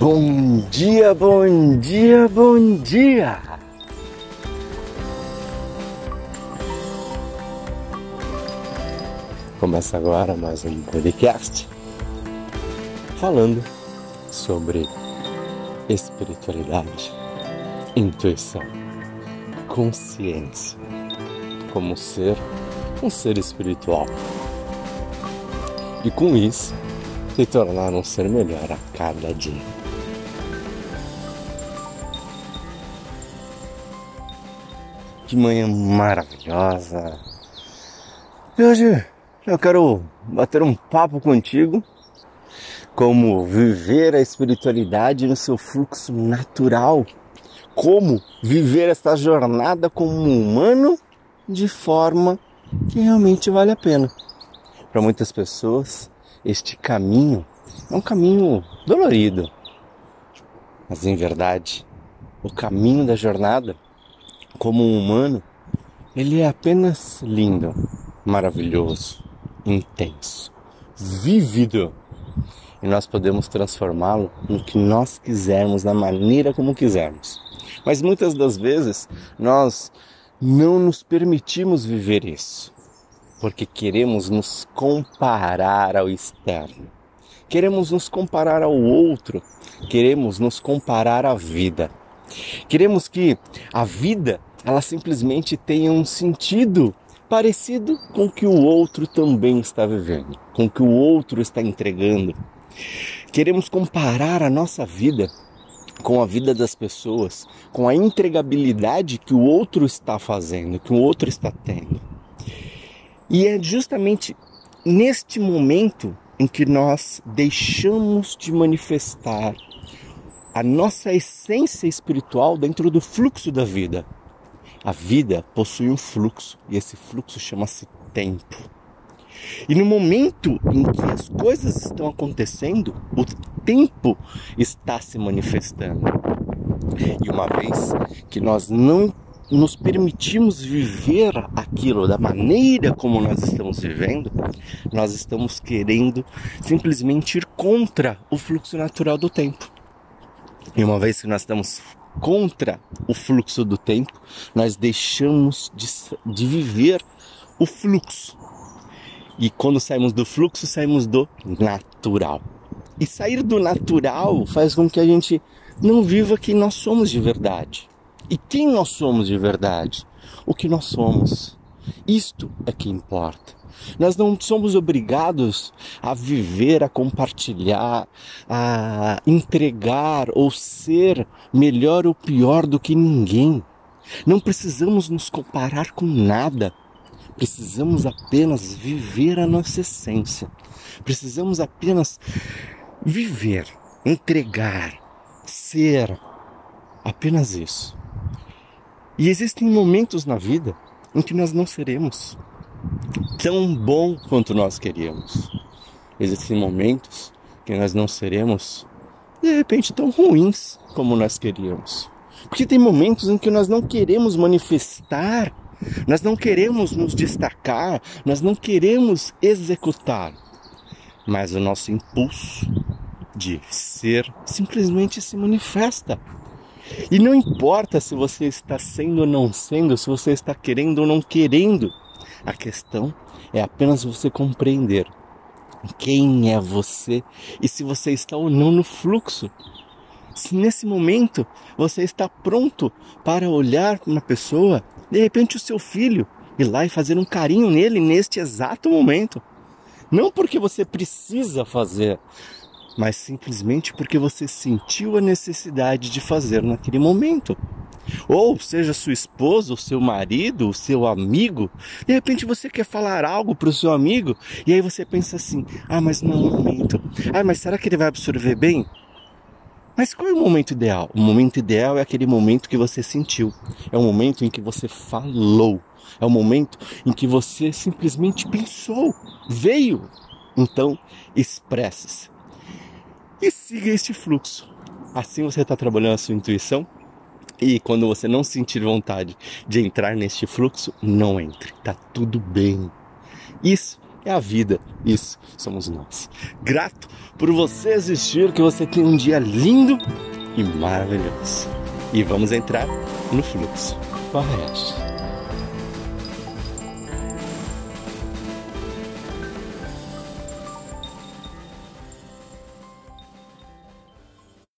Bom dia, bom dia, bom dia! Começa agora mais um podcast falando sobre espiritualidade, intuição, consciência, como ser um ser espiritual. E com isso, se tornar um ser melhor a cada dia. Que manhã maravilhosa! E hoje eu quero bater um papo contigo como viver a espiritualidade no seu fluxo natural, como viver esta jornada como um humano de forma que realmente vale a pena. Para muitas pessoas, este caminho é um caminho dolorido, mas em verdade, o caminho da jornada como um humano, ele é apenas lindo, maravilhoso, intenso, vívido. E nós podemos transformá-lo no que nós quisermos, da maneira como quisermos. Mas muitas das vezes nós não nos permitimos viver isso, porque queremos nos comparar ao externo. Queremos nos comparar ao outro, queremos nos comparar à vida. Queremos que a vida ela simplesmente tenha um sentido parecido com o que o outro também está vivendo, com o que o outro está entregando. Queremos comparar a nossa vida com a vida das pessoas, com a entregabilidade que o outro está fazendo, que o outro está tendo. E é justamente neste momento em que nós deixamos de manifestar a nossa essência espiritual dentro do fluxo da vida. A vida possui um fluxo e esse fluxo chama-se tempo. E no momento em que as coisas estão acontecendo, o tempo está se manifestando. E uma vez que nós não nos permitimos viver aquilo da maneira como nós estamos vivendo, nós estamos querendo simplesmente ir contra o fluxo natural do tempo. E uma vez que nós estamos contra o fluxo do tempo, nós deixamos de, de viver o fluxo. E quando saímos do fluxo, saímos do natural. E sair do natural faz com que a gente não viva quem nós somos de verdade. E quem nós somos de verdade? O que nós somos. Isto é que importa. Nós não somos obrigados a viver, a compartilhar, a entregar ou ser melhor ou pior do que ninguém. Não precisamos nos comparar com nada. Precisamos apenas viver a nossa essência. Precisamos apenas viver, entregar, ser. Apenas isso. E existem momentos na vida em que nós não seremos tão bom quanto nós queríamos. Existem momentos que nós não seremos, de repente, tão ruins como nós queríamos. Porque tem momentos em que nós não queremos manifestar, nós não queremos nos destacar, nós não queremos executar, mas o nosso impulso de ser simplesmente se manifesta. E não importa se você está sendo ou não sendo, se você está querendo ou não querendo, a questão é apenas você compreender quem é você e se você está ou não no fluxo. Se nesse momento você está pronto para olhar para uma pessoa, de repente o seu filho, ir lá e fazer um carinho nele neste exato momento. Não porque você precisa fazer, mas simplesmente porque você sentiu a necessidade de fazer naquele momento. Ou seja sua esposa, o seu marido, o seu amigo, de repente você quer falar algo para o seu amigo e aí você pensa assim: ah, mas não é o momento. Ah, mas será que ele vai absorver bem? Mas qual é o momento ideal? O momento ideal é aquele momento que você sentiu. É o momento em que você falou. É o momento em que você simplesmente pensou, veio. Então, expresse-se. E siga este fluxo. Assim você está trabalhando a sua intuição, e quando você não sentir vontade de entrar neste fluxo, não entre. Tá tudo bem. Isso é a vida. Isso somos nós. Grato por você existir, que você tenha um dia lindo e maravilhoso. E vamos entrar no fluxo. Correto.